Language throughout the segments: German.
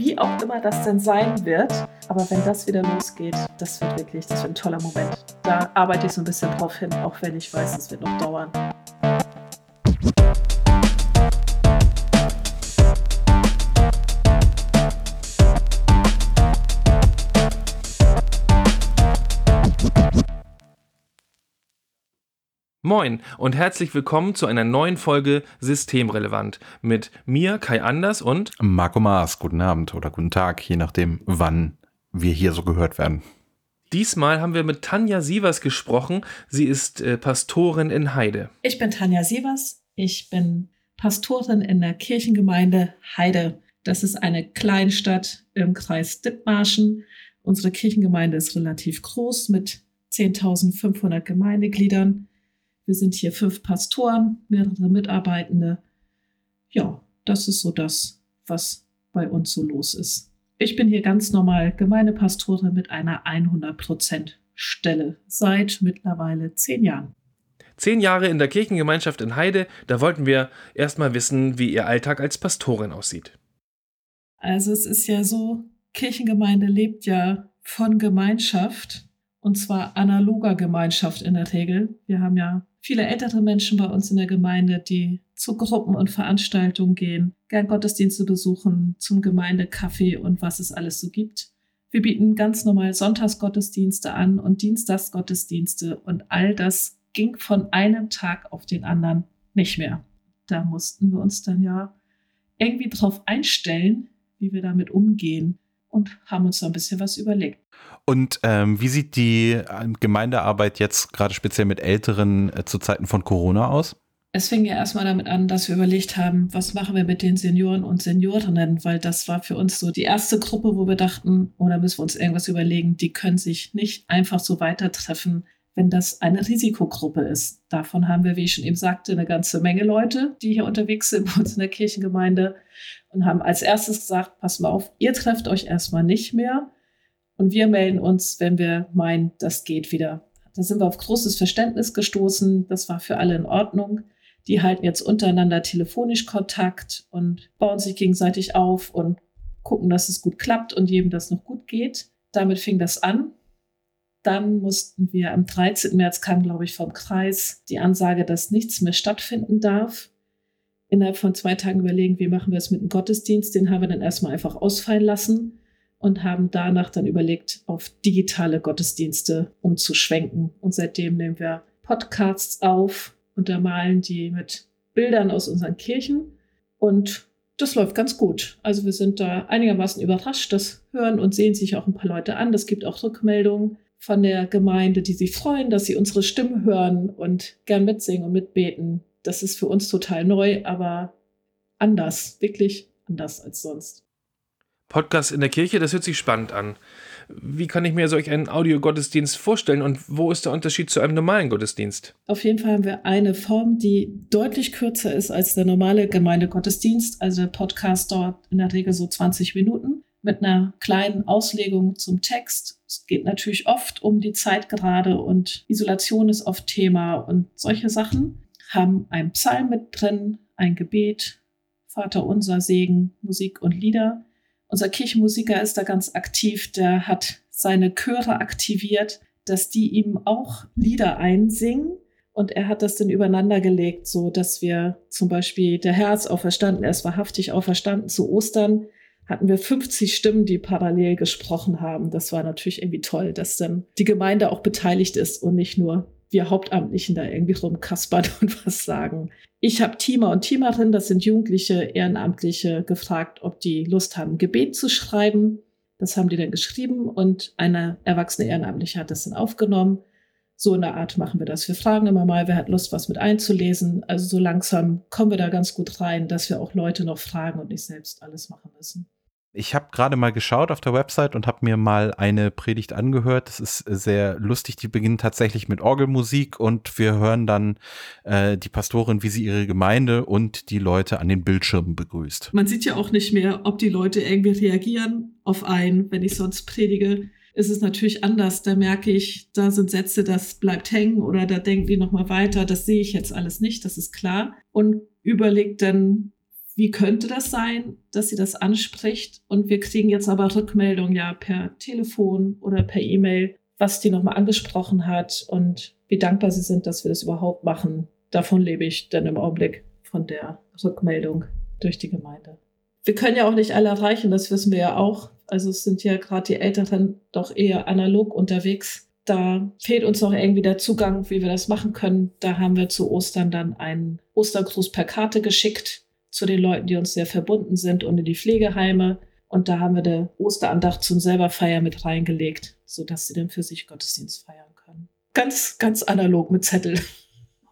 wie auch immer das denn sein wird. Aber wenn das wieder losgeht, das wird wirklich, das wird ein toller Moment. Da arbeite ich so ein bisschen drauf hin, auch wenn ich weiß, es wird noch dauern. Moin und herzlich willkommen zu einer neuen Folge Systemrelevant mit mir, Kai Anders und Marco Maas. Guten Abend oder guten Tag, je nachdem, wann wir hier so gehört werden. Diesmal haben wir mit Tanja Sievers gesprochen. Sie ist äh, Pastorin in Heide. Ich bin Tanja Sievers. Ich bin Pastorin in der Kirchengemeinde Heide. Das ist eine Kleinstadt im Kreis Dithmarschen. Unsere Kirchengemeinde ist relativ groß mit 10.500 Gemeindegliedern. Wir sind hier fünf Pastoren, mehrere Mitarbeitende. Ja, das ist so das, was bei uns so los ist. Ich bin hier ganz normal Gemeindepastorin mit einer 100% Stelle seit mittlerweile zehn Jahren. Zehn Jahre in der Kirchengemeinschaft in Heide, da wollten wir erstmal wissen, wie Ihr Alltag als Pastorin aussieht. Also es ist ja so, Kirchengemeinde lebt ja von Gemeinschaft und zwar analoger Gemeinschaft in der Regel. Wir haben ja viele ältere Menschen bei uns in der Gemeinde, die zu Gruppen und Veranstaltungen gehen, gern Gottesdienste besuchen, zum Gemeindekaffee und was es alles so gibt. Wir bieten ganz normal Sonntagsgottesdienste an und Dienstagsgottesdienste und all das ging von einem Tag auf den anderen nicht mehr. Da mussten wir uns dann ja irgendwie drauf einstellen, wie wir damit umgehen und haben uns da ein bisschen was überlegt. Und ähm, wie sieht die ähm, Gemeindearbeit jetzt gerade speziell mit Älteren äh, zu Zeiten von Corona aus? Es fing ja erstmal damit an, dass wir überlegt haben, was machen wir mit den Senioren und Seniorinnen, weil das war für uns so die erste Gruppe, wo wir dachten, oder oh, müssen wir uns irgendwas überlegen, die können sich nicht einfach so weiter treffen, wenn das eine Risikogruppe ist. Davon haben wir, wie ich schon eben sagte, eine ganze Menge Leute, die hier unterwegs sind bei uns in der Kirchengemeinde und haben als erstes gesagt, pass mal auf, ihr trefft euch erstmal nicht mehr und wir melden uns, wenn wir meinen, das geht wieder. Da sind wir auf großes Verständnis gestoßen. Das war für alle in Ordnung. Die halten jetzt untereinander telefonisch Kontakt und bauen sich gegenseitig auf und gucken, dass es gut klappt und jedem das noch gut geht. Damit fing das an. Dann mussten wir am 13. März kam, glaube ich, vom Kreis die Ansage, dass nichts mehr stattfinden darf. Innerhalb von zwei Tagen überlegen, wie machen wir es mit dem Gottesdienst. Den haben wir dann erstmal einfach ausfallen lassen und haben danach dann überlegt, auf digitale Gottesdienste umzuschwenken. Und seitdem nehmen wir Podcasts auf, untermalen die mit Bildern aus unseren Kirchen und das läuft ganz gut. Also wir sind da einigermaßen überrascht. Das hören und sehen sich auch ein paar Leute an. Das gibt auch Rückmeldungen von der Gemeinde, die sich freuen, dass sie unsere Stimme hören und gern mitsingen und mitbeten. Das ist für uns total neu, aber anders, wirklich anders als sonst. Podcast in der Kirche, das hört sich spannend an. Wie kann ich mir solch einen Audiogottesdienst vorstellen und wo ist der Unterschied zu einem normalen Gottesdienst? Auf jeden Fall haben wir eine Form, die deutlich kürzer ist als der normale Gemeindegottesdienst. Also der Podcast dauert in der Regel so 20 Minuten mit einer kleinen Auslegung zum Text. Es geht natürlich oft um die Zeit gerade und Isolation ist oft Thema und solche Sachen. Haben einen Psalm mit drin, ein Gebet, Vater unser Segen, Musik und Lieder unser Kirchenmusiker ist da ganz aktiv, der hat seine Chöre aktiviert, dass die ihm auch Lieder einsingen. Und er hat das dann übereinander gelegt, so dass wir zum Beispiel der Herz auferstanden, er ist wahrhaftig auferstanden zu Ostern, hatten wir 50 Stimmen, die parallel gesprochen haben. Das war natürlich irgendwie toll, dass dann die Gemeinde auch beteiligt ist und nicht nur wir Hauptamtlichen da irgendwie rumkaspern und was sagen. Ich habe Teamer und Teamerinnen, das sind Jugendliche, Ehrenamtliche, gefragt, ob die Lust haben, Gebet zu schreiben. Das haben die dann geschrieben und eine erwachsene Ehrenamtliche hat das dann aufgenommen. So in der Art machen wir das. Wir fragen immer mal, wer hat Lust, was mit einzulesen. Also so langsam kommen wir da ganz gut rein, dass wir auch Leute noch fragen und nicht selbst alles machen müssen. Ich habe gerade mal geschaut auf der Website und habe mir mal eine Predigt angehört. Das ist sehr lustig. Die beginnt tatsächlich mit Orgelmusik und wir hören dann äh, die Pastorin, wie sie ihre Gemeinde und die Leute an den Bildschirmen begrüßt. Man sieht ja auch nicht mehr, ob die Leute irgendwie reagieren auf einen, wenn ich sonst predige. Ist es natürlich anders. Da merke ich, da sind Sätze, das bleibt hängen oder da denken die nochmal weiter. Das sehe ich jetzt alles nicht, das ist klar. Und überlegt dann, wie könnte das sein, dass sie das anspricht? Und wir kriegen jetzt aber Rückmeldungen ja per Telefon oder per E-Mail, was die nochmal angesprochen hat und wie dankbar sie sind, dass wir das überhaupt machen. Davon lebe ich dann im Augenblick von der Rückmeldung durch die Gemeinde. Wir können ja auch nicht alle erreichen, das wissen wir ja auch. Also es sind ja gerade die Älteren doch eher analog unterwegs. Da fehlt uns noch irgendwie der Zugang, wie wir das machen können. Da haben wir zu Ostern dann einen Ostergruß per Karte geschickt zu den Leuten, die uns sehr verbunden sind und in die Pflegeheime. Und da haben wir der Osterandacht zum selberfeiern mit reingelegt, sodass sie dann für sich Gottesdienst feiern können. Ganz, ganz analog mit Zettel.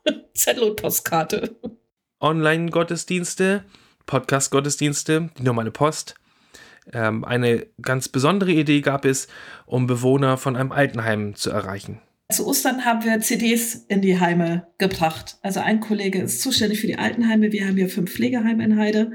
Zettel und Postkarte. Online-Gottesdienste, Podcast-Gottesdienste, die normale Post. Ähm, eine ganz besondere Idee gab es, um Bewohner von einem Altenheim zu erreichen. Zu Ostern haben wir CDs in die Heime gebracht. Also ein Kollege ist zuständig für die Altenheime. Wir haben hier fünf Pflegeheime in Heide.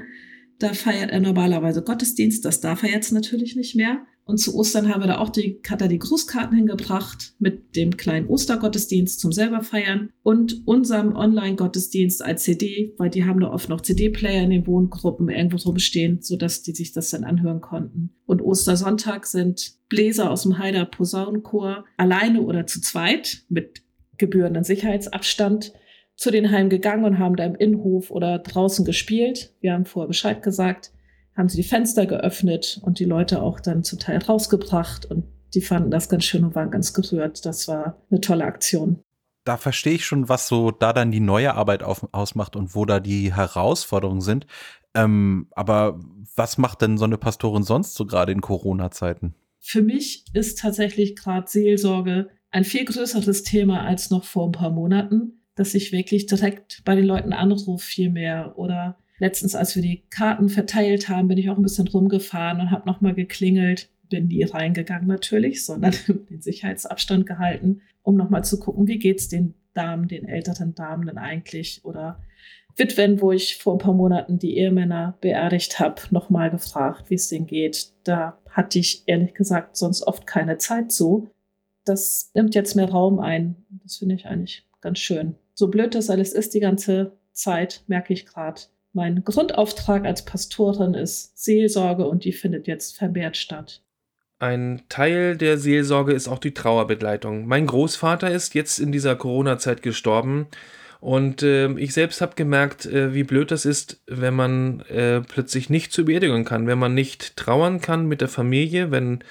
Da feiert er normalerweise Gottesdienst. Das darf er jetzt natürlich nicht mehr. Und zu Ostern haben wir da auch die, hat die Grußkarten hingebracht mit dem kleinen Ostergottesdienst zum selber feiern und unserem Online-Gottesdienst als CD, weil die haben da oft noch CD-Player in den Wohngruppen irgendwo rumstehen, sodass die sich das dann anhören konnten. Und Ostersonntag sind Bläser aus dem Heider Posaunenchor alleine oder zu zweit mit gebührenden Sicherheitsabstand zu den Heimen gegangen und haben da im Innenhof oder draußen gespielt. Wir haben vorher Bescheid gesagt haben sie die Fenster geöffnet und die Leute auch dann zum Teil rausgebracht und die fanden das ganz schön und waren ganz gerührt. Das war eine tolle Aktion. Da verstehe ich schon, was so da dann die neue Arbeit auf, ausmacht und wo da die Herausforderungen sind. Ähm, aber was macht denn so eine Pastorin sonst so gerade in Corona-Zeiten? Für mich ist tatsächlich gerade Seelsorge ein viel größeres Thema als noch vor ein paar Monaten, dass ich wirklich direkt bei den Leuten anrufe viel mehr oder Letztens, als wir die Karten verteilt haben, bin ich auch ein bisschen rumgefahren und habe nochmal geklingelt. Bin nie reingegangen natürlich, sondern den Sicherheitsabstand gehalten, um nochmal zu gucken, wie geht's den Damen, den älteren Damen denn eigentlich oder Witwen, wo ich vor ein paar Monaten die Ehemänner beerdigt habe, nochmal gefragt, wie es denen geht. Da hatte ich ehrlich gesagt sonst oft keine Zeit zu. Das nimmt jetzt mehr Raum ein. Das finde ich eigentlich ganz schön. So blöd das alles ist, die ganze Zeit, merke ich gerade, mein Grundauftrag als Pastorin ist Seelsorge und die findet jetzt vermehrt statt. Ein Teil der Seelsorge ist auch die Trauerbegleitung. Mein Großvater ist jetzt in dieser Corona-Zeit gestorben und äh, ich selbst habe gemerkt, äh, wie blöd das ist, wenn man äh, plötzlich nicht zur Beerdigung kann, wenn man nicht trauern kann mit der Familie, wenn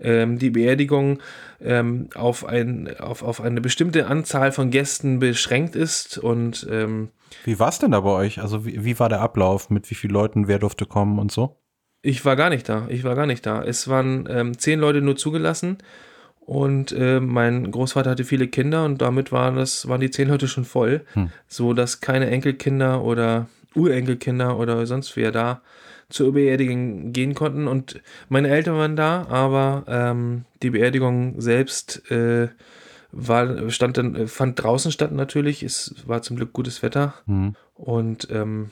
ähm, die Beerdigung ähm, auf, ein, auf, auf eine bestimmte Anzahl von Gästen beschränkt ist und ähm, wie war es denn da bei euch? Also wie, wie war der Ablauf? Mit wie vielen Leuten? Wer durfte kommen und so? Ich war gar nicht da. Ich war gar nicht da. Es waren ähm, zehn Leute nur zugelassen und äh, mein Großvater hatte viele Kinder und damit waren das waren die zehn Leute schon voll, hm. so dass keine Enkelkinder oder Urenkelkinder oder sonst wer da zur Beerdigung gehen konnten und meine Eltern waren da, aber ähm, die Beerdigung selbst äh, war, stand dann, fand draußen statt natürlich. Es war zum Glück gutes Wetter. Mhm. Und ähm,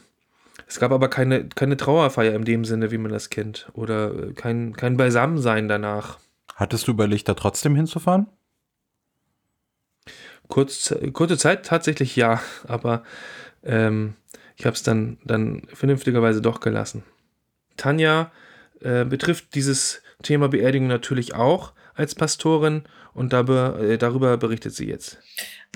es gab aber keine, keine Trauerfeier in dem Sinne, wie man das kennt. Oder äh, kein, kein Beisammensein danach. Hattest du überlegt, da trotzdem hinzufahren? Kurz, kurze Zeit tatsächlich ja, aber ähm, ich habe es dann, dann vernünftigerweise doch gelassen. Tanja äh, betrifft dieses Thema Beerdigung natürlich auch als Pastorin und darüber, äh, darüber berichtet sie jetzt.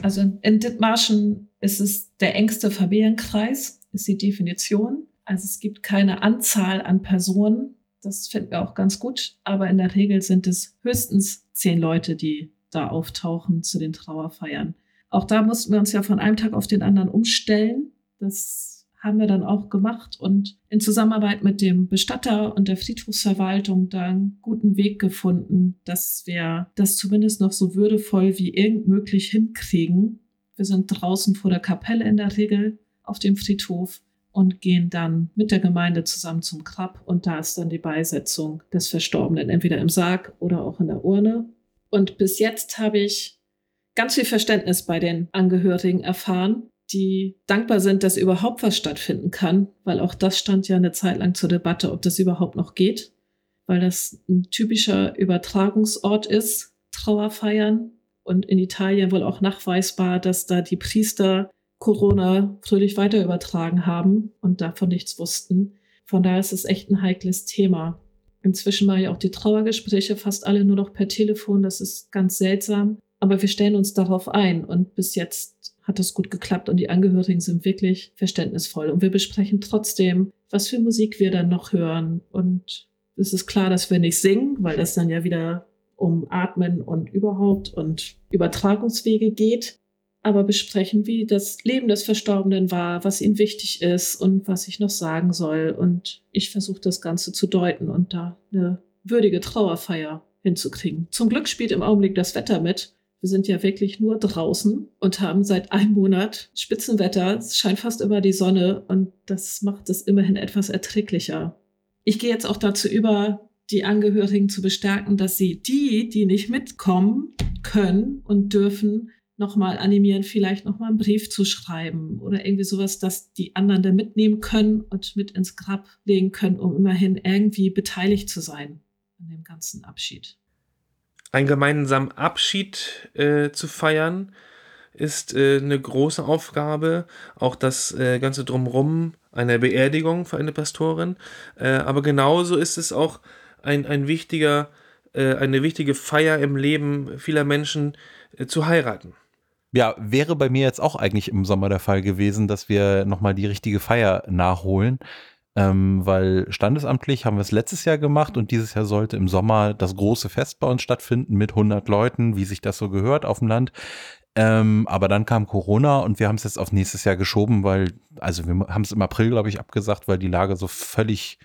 Also in Dithmarschen ist es der engste Familienkreis, ist die Definition. Also es gibt keine Anzahl an Personen. Das finden wir auch ganz gut. Aber in der Regel sind es höchstens zehn Leute, die da auftauchen zu den Trauerfeiern. Auch da mussten wir uns ja von einem Tag auf den anderen umstellen. Das haben wir dann auch gemacht und in Zusammenarbeit mit dem Bestatter und der Friedhofsverwaltung da einen guten Weg gefunden, dass wir das zumindest noch so würdevoll wie irgend möglich hinkriegen. Wir sind draußen vor der Kapelle in der Regel auf dem Friedhof und gehen dann mit der Gemeinde zusammen zum Grab und da ist dann die Beisetzung des Verstorbenen entweder im Sarg oder auch in der Urne. Und bis jetzt habe ich ganz viel Verständnis bei den Angehörigen erfahren, die dankbar sind, dass überhaupt was stattfinden kann, weil auch das stand ja eine Zeit lang zur Debatte, ob das überhaupt noch geht, weil das ein typischer Übertragungsort ist, Trauerfeiern und in Italien wohl auch nachweisbar, dass da die Priester Corona fröhlich weiter übertragen haben und davon nichts wussten. Von daher ist es echt ein heikles Thema. Inzwischen mache ich auch die Trauergespräche fast alle nur noch per Telefon. Das ist ganz seltsam. Aber wir stellen uns darauf ein und bis jetzt hat das gut geklappt und die Angehörigen sind wirklich verständnisvoll. Und wir besprechen trotzdem, was für Musik wir dann noch hören. Und es ist klar, dass wir nicht singen, weil das dann ja wieder um Atmen und überhaupt und Übertragungswege geht aber besprechen, wie das Leben des Verstorbenen war, was ihm wichtig ist und was ich noch sagen soll. Und ich versuche das Ganze zu deuten und da eine würdige Trauerfeier hinzukriegen. Zum Glück spielt im Augenblick das Wetter mit. Wir sind ja wirklich nur draußen und haben seit einem Monat Spitzenwetter. Es scheint fast immer die Sonne und das macht es immerhin etwas erträglicher. Ich gehe jetzt auch dazu über, die Angehörigen zu bestärken, dass sie die, die nicht mitkommen können und dürfen, nochmal animieren, vielleicht nochmal einen Brief zu schreiben oder irgendwie sowas, dass die anderen da mitnehmen können und mit ins Grab legen können, um immerhin irgendwie beteiligt zu sein an dem ganzen Abschied. Ein gemeinsamen Abschied äh, zu feiern ist äh, eine große Aufgabe. Auch das äh, Ganze drumherum einer Beerdigung für eine Pastorin. Äh, aber genauso ist es auch ein, ein wichtiger, äh, eine wichtige Feier im Leben vieler Menschen äh, zu heiraten. Ja, wäre bei mir jetzt auch eigentlich im Sommer der Fall gewesen, dass wir nochmal die richtige Feier nachholen. Ähm, weil standesamtlich haben wir es letztes Jahr gemacht und dieses Jahr sollte im Sommer das große Fest bei uns stattfinden mit 100 Leuten, wie sich das so gehört auf dem Land. Ähm, aber dann kam Corona und wir haben es jetzt auf nächstes Jahr geschoben, weil, also wir haben es im April, glaube ich, abgesagt, weil die Lage so völlig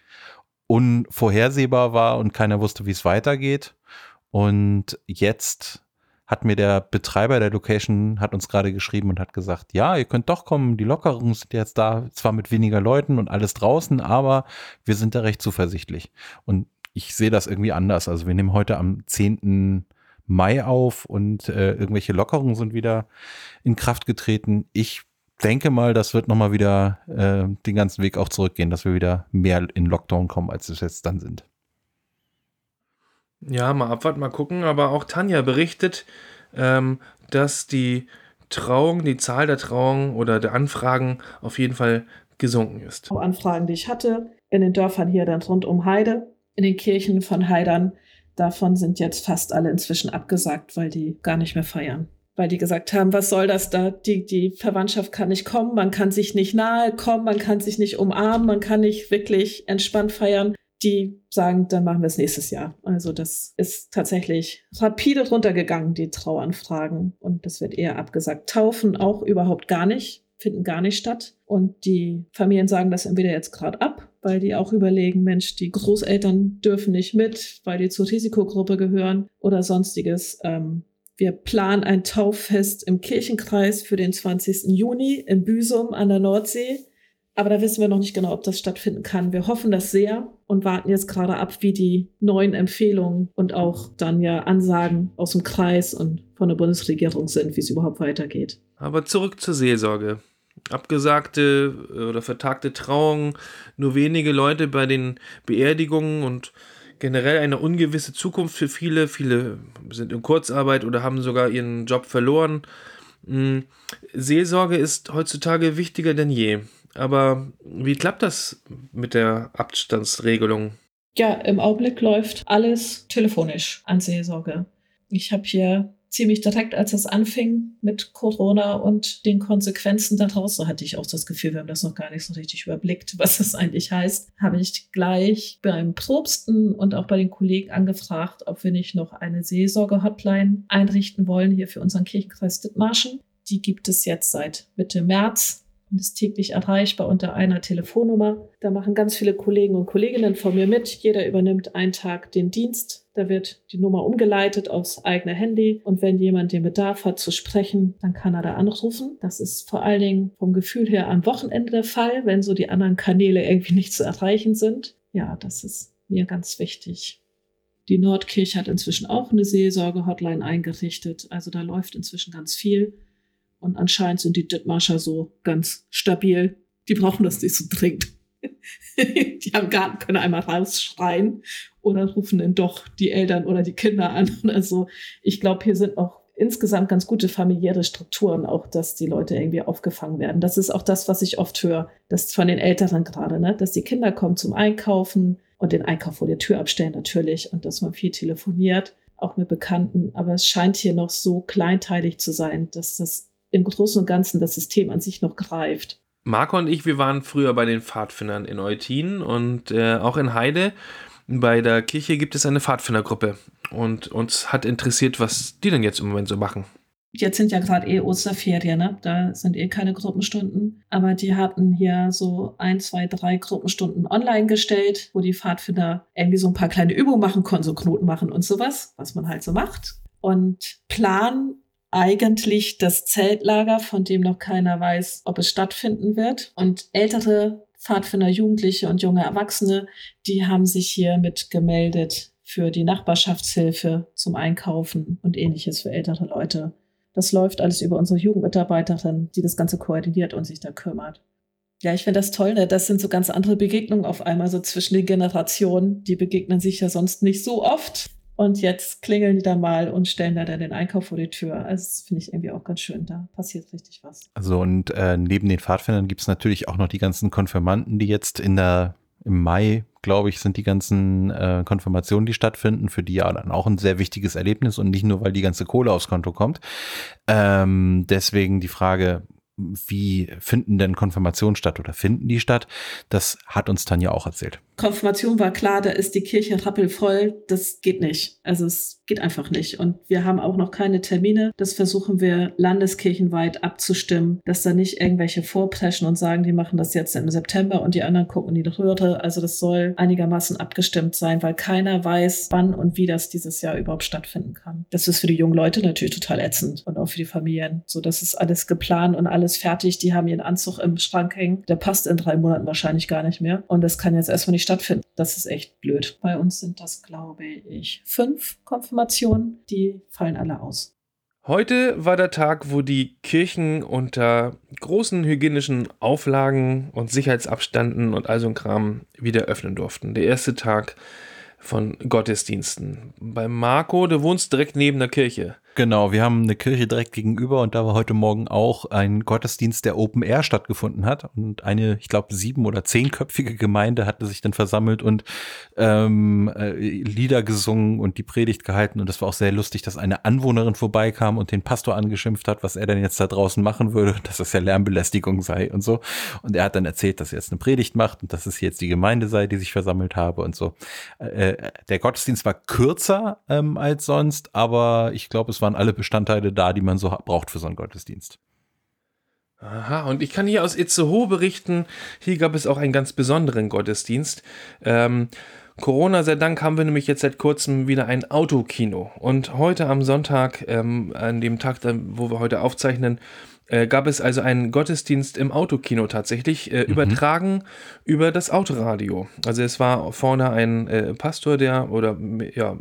unvorhersehbar war und keiner wusste, wie es weitergeht. Und jetzt hat mir der Betreiber der Location, hat uns gerade geschrieben und hat gesagt, ja, ihr könnt doch kommen, die Lockerungen sind jetzt da, zwar mit weniger Leuten und alles draußen, aber wir sind da recht zuversichtlich. Und ich sehe das irgendwie anders. Also wir nehmen heute am 10. Mai auf und äh, irgendwelche Lockerungen sind wieder in Kraft getreten. Ich denke mal, das wird nochmal wieder äh, den ganzen Weg auch zurückgehen, dass wir wieder mehr in Lockdown kommen, als es jetzt dann sind. Ja, mal abwarten, mal gucken. Aber auch Tanja berichtet, ähm, dass die Trauung, die Zahl der Trauungen oder der Anfragen auf jeden Fall gesunken ist. Anfragen, die ich hatte, in den Dörfern hier dann rund um Heide, in den Kirchen von Heidern, davon sind jetzt fast alle inzwischen abgesagt, weil die gar nicht mehr feiern. Weil die gesagt haben, was soll das da? Die, die Verwandtschaft kann nicht kommen, man kann sich nicht nahe kommen, man kann sich nicht umarmen, man kann nicht wirklich entspannt feiern die sagen, dann machen wir es nächstes Jahr. Also das ist tatsächlich rapide runtergegangen, die Trauanfragen. Und das wird eher abgesagt. Taufen auch überhaupt gar nicht, finden gar nicht statt. Und die Familien sagen das entweder jetzt gerade ab, weil die auch überlegen, Mensch, die Großeltern dürfen nicht mit, weil die zur Risikogruppe gehören oder sonstiges. Ähm, wir planen ein Tauffest im Kirchenkreis für den 20. Juni in Büsum an der Nordsee. Aber da wissen wir noch nicht genau, ob das stattfinden kann. Wir hoffen das sehr und warten jetzt gerade ab, wie die neuen Empfehlungen und auch dann ja Ansagen aus dem Kreis und von der Bundesregierung sind, wie es überhaupt weitergeht. Aber zurück zur Seelsorge. Abgesagte oder vertagte Trauungen, nur wenige Leute bei den Beerdigungen und generell eine ungewisse Zukunft für viele. Viele sind in Kurzarbeit oder haben sogar ihren Job verloren. Hm, Seelsorge ist heutzutage wichtiger denn je. Aber wie klappt das mit der Abstandsregelung? Ja, im Augenblick läuft alles telefonisch an Seelsorge. Ich habe hier ziemlich direkt, als es anfing mit Corona und den Konsequenzen daraus, so hatte ich auch das Gefühl, wir haben das noch gar nicht so richtig überblickt, was das eigentlich heißt, habe ich gleich beim Probsten und auch bei den Kollegen angefragt, ob wir nicht noch eine Seelsorge-Hotline einrichten wollen hier für unseren Kirchenkreis Dithmarschen. Die gibt es jetzt seit Mitte März und ist täglich erreichbar unter einer Telefonnummer. Da machen ganz viele Kollegen und Kolleginnen von mir mit. Jeder übernimmt einen Tag den Dienst. Da wird die Nummer umgeleitet aufs eigene Handy. Und wenn jemand den Bedarf hat zu sprechen, dann kann er da anrufen. Das ist vor allen Dingen vom Gefühl her am Wochenende der Fall, wenn so die anderen Kanäle irgendwie nicht zu erreichen sind. Ja, das ist mir ganz wichtig. Die Nordkirche hat inzwischen auch eine Seelsorge-Hotline eingerichtet. Also da läuft inzwischen ganz viel. Und anscheinend sind die Dithmarscher so ganz stabil. Die brauchen das nicht so dringend. die am Garten können einmal rausschreien oder rufen dann doch die Eltern oder die Kinder an oder so. Ich glaube, hier sind auch insgesamt ganz gute familiäre Strukturen, auch dass die Leute irgendwie aufgefangen werden. Das ist auch das, was ich oft höre, dass von den Älteren gerade, ne, dass die Kinder kommen zum Einkaufen und den Einkauf vor der Tür abstellen natürlich und dass man viel telefoniert, auch mit Bekannten. Aber es scheint hier noch so kleinteilig zu sein, dass das im Großen und Ganzen das System an sich noch greift. Marco und ich, wir waren früher bei den Pfadfindern in Eutin und äh, auch in Heide. Bei der Kirche gibt es eine Pfadfindergruppe und uns hat interessiert, was die denn jetzt im Moment so machen. Jetzt sind ja gerade eh Osterferien, ne? Da sind eh keine Gruppenstunden. Aber die hatten hier so ein, zwei, drei Gruppenstunden online gestellt, wo die Pfadfinder irgendwie so ein paar kleine Übungen machen konnten, so Knoten machen und sowas, was man halt so macht. Und planen eigentlich das Zeltlager, von dem noch keiner weiß, ob es stattfinden wird. Und ältere Pfadfinder, Jugendliche und junge Erwachsene, die haben sich hier mit gemeldet für die Nachbarschaftshilfe zum Einkaufen und ähnliches für ältere Leute. Das läuft alles über unsere Jugendmitarbeiterin, die das Ganze koordiniert und sich da kümmert. Ja, ich finde das toll, ne? Das sind so ganz andere Begegnungen auf einmal so zwischen den Generationen. Die begegnen sich ja sonst nicht so oft. Und jetzt klingeln die da mal und stellen da dann den Einkauf vor die Tür. Also das finde ich irgendwie auch ganz schön. Da passiert richtig was. Also und äh, neben den Pfadfindern gibt es natürlich auch noch die ganzen Konfirmanden, die jetzt in der im Mai, glaube ich, sind die ganzen äh, Konfirmationen, die stattfinden, für die ja dann auch ein sehr wichtiges Erlebnis und nicht nur, weil die ganze Kohle aufs Konto kommt. Ähm, deswegen die Frage, wie finden denn Konfirmationen statt oder finden die statt? Das hat uns Tanja auch erzählt. Konfirmation war klar, da ist die Kirche rappelvoll. Das geht nicht. Also es geht einfach nicht. Und wir haben auch noch keine Termine. Das versuchen wir landeskirchenweit abzustimmen, dass da nicht irgendwelche vorpreschen und sagen, die machen das jetzt im September und die anderen gucken in die Röhre. Also das soll einigermaßen abgestimmt sein, weil keiner weiß, wann und wie das dieses Jahr überhaupt stattfinden kann. Das ist für die jungen Leute natürlich total ätzend und auch für die Familien. So, das ist alles geplant und alles fertig. Die haben ihren Anzug im Schrank hängen. Der passt in drei Monaten wahrscheinlich gar nicht mehr. Und das kann jetzt erstmal nicht stattfinden. Das ist echt blöd. Bei uns sind das, glaube ich, fünf Konfirmationen. Die fallen alle aus. Heute war der Tag, wo die Kirchen unter großen hygienischen Auflagen und Sicherheitsabstanden und all so ein Kram wieder öffnen durften. Der erste Tag von Gottesdiensten. Bei Marco, du wohnst direkt neben der Kirche. Genau, wir haben eine Kirche direkt gegenüber und da war heute Morgen auch ein Gottesdienst, der Open Air stattgefunden hat. Und eine, ich glaube, sieben- oder zehnköpfige Gemeinde hatte sich dann versammelt und ähm, äh, Lieder gesungen und die Predigt gehalten. Und das war auch sehr lustig, dass eine Anwohnerin vorbeikam und den Pastor angeschimpft hat, was er denn jetzt da draußen machen würde, dass das ja Lärmbelästigung sei und so. Und er hat dann erzählt, dass er jetzt eine Predigt macht und dass es jetzt die Gemeinde sei, die sich versammelt habe und so. Äh, der Gottesdienst war kürzer ähm, als sonst, aber ich glaube, es waren alle Bestandteile da, die man so braucht für so einen Gottesdienst. Aha, und ich kann hier aus Itzehoe berichten, hier gab es auch einen ganz besonderen Gottesdienst. Ähm, Corona sei Dank haben wir nämlich jetzt seit kurzem wieder ein Autokino. Und heute am Sonntag, ähm, an dem Tag, wo wir heute aufzeichnen, äh, gab es also einen Gottesdienst im Autokino tatsächlich, äh, mhm. übertragen über das Autoradio. Also es war vorne ein äh, Pastor, der oder ja,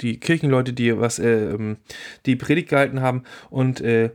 die Kirchenleute, die was äh, ähm, die Predigt gehalten haben und äh,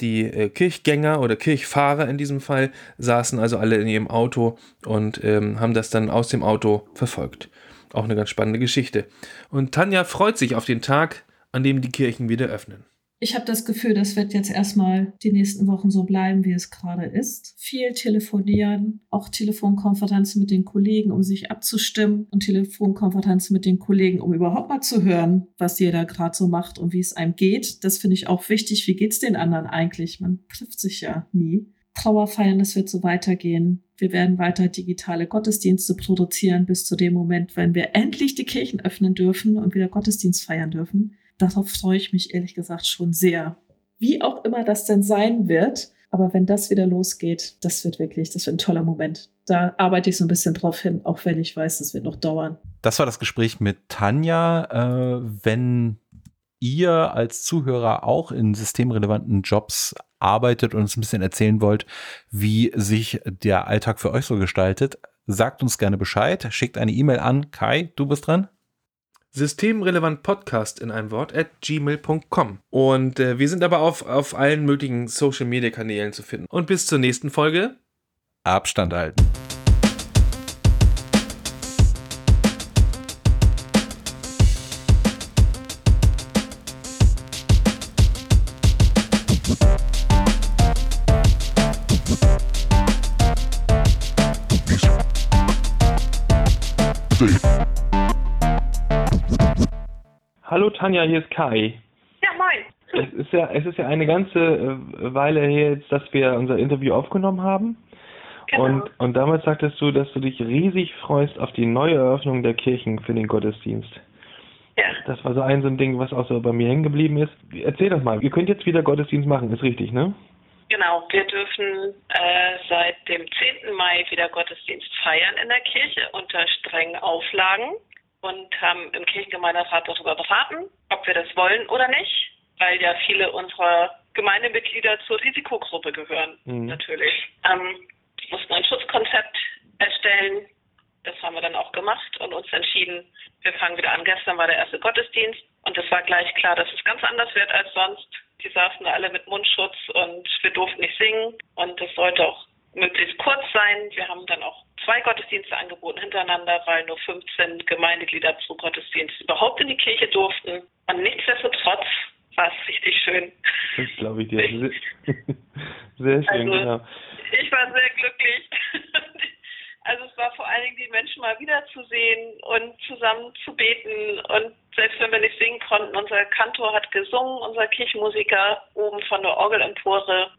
die äh, Kirchgänger oder Kirchfahrer in diesem Fall saßen also alle in ihrem Auto und ähm, haben das dann aus dem Auto verfolgt. Auch eine ganz spannende Geschichte. Und Tanja freut sich auf den Tag, an dem die Kirchen wieder öffnen. Ich habe das Gefühl, das wird jetzt erstmal die nächsten Wochen so bleiben, wie es gerade ist. Viel telefonieren, auch Telefonkonferenzen mit den Kollegen, um sich abzustimmen und Telefonkonferenzen mit den Kollegen, um überhaupt mal zu hören, was jeder gerade so macht und wie es einem geht. Das finde ich auch wichtig. Wie geht es den anderen eigentlich? Man trifft sich ja nie. Trauerfeiern, das wird so weitergehen. Wir werden weiter digitale Gottesdienste produzieren bis zu dem Moment, wenn wir endlich die Kirchen öffnen dürfen und wieder Gottesdienst feiern dürfen darauf freue ich mich ehrlich gesagt schon sehr. Wie auch immer das denn sein wird, aber wenn das wieder losgeht, das wird wirklich, das wird ein toller Moment. Da arbeite ich so ein bisschen drauf hin, auch wenn ich weiß, das wird noch dauern. Das war das Gespräch mit Tanja. Äh, wenn ihr als Zuhörer auch in systemrelevanten Jobs arbeitet und uns ein bisschen erzählen wollt, wie sich der Alltag für euch so gestaltet, sagt uns gerne Bescheid. Schickt eine E-Mail an. Kai, du bist dran systemrelevant Podcast in einem Wort at gmail.com. Und äh, wir sind aber auf, auf allen möglichen Social Media Kanälen zu finden. Und bis zur nächsten Folge. Abstand halten. Hallo Tanja, hier ist Kai. Ja, moin. Es ist ja, es ist ja eine ganze äh, Weile her jetzt, dass wir unser Interview aufgenommen haben. Genau. Und, und damals sagtest du, dass du dich riesig freust auf die neue Eröffnung der Kirchen für den Gottesdienst. Ja. Das war so ein so ein Ding, was auch so bei mir hängen geblieben ist. Erzähl doch mal, ihr könnt jetzt wieder Gottesdienst machen, ist richtig, ne? Genau, wir dürfen äh, seit dem 10. Mai wieder Gottesdienst feiern in der Kirche unter strengen Auflagen und haben im Kirchengemeinderat darüber beraten, ob wir das wollen oder nicht, weil ja viele unserer Gemeindemitglieder zur Risikogruppe gehören, Mhm. natürlich. Ähm, mussten ein Schutzkonzept erstellen. Das haben wir dann auch gemacht und uns entschieden, wir fangen wieder an. Gestern war der erste Gottesdienst und es war gleich klar, dass es ganz anders wird als sonst. Die saßen alle mit Mundschutz und wir durften nicht singen und es sollte auch möglichst kurz sein. Wir haben dann auch zwei Gottesdienste angeboten hintereinander, weil nur 15 Gemeindeglieder pro Gottesdienst überhaupt in die Kirche durften. Und nichtsdestotrotz war es richtig schön. Das glaube ich dir. Sehr, schön, Also- genau. Ich war sehr glücklich. Also es war vor allen Dingen die Menschen mal wiederzusehen und zusammen zu beten. Und selbst wenn wir nicht singen konnten, unser Kantor hat gesungen, unser Kirchenmusiker oben von der Orgelempore.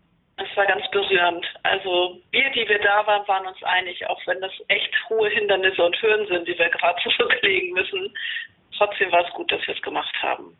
Es war ganz berührend. Also wir, die wir da waren, waren uns einig, auch wenn das echt hohe Hindernisse und Hürden sind, die wir gerade zurücklegen müssen. Trotzdem war es gut, dass wir es gemacht haben.